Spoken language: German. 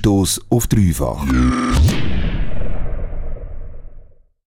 Stromstoß auf dreifach.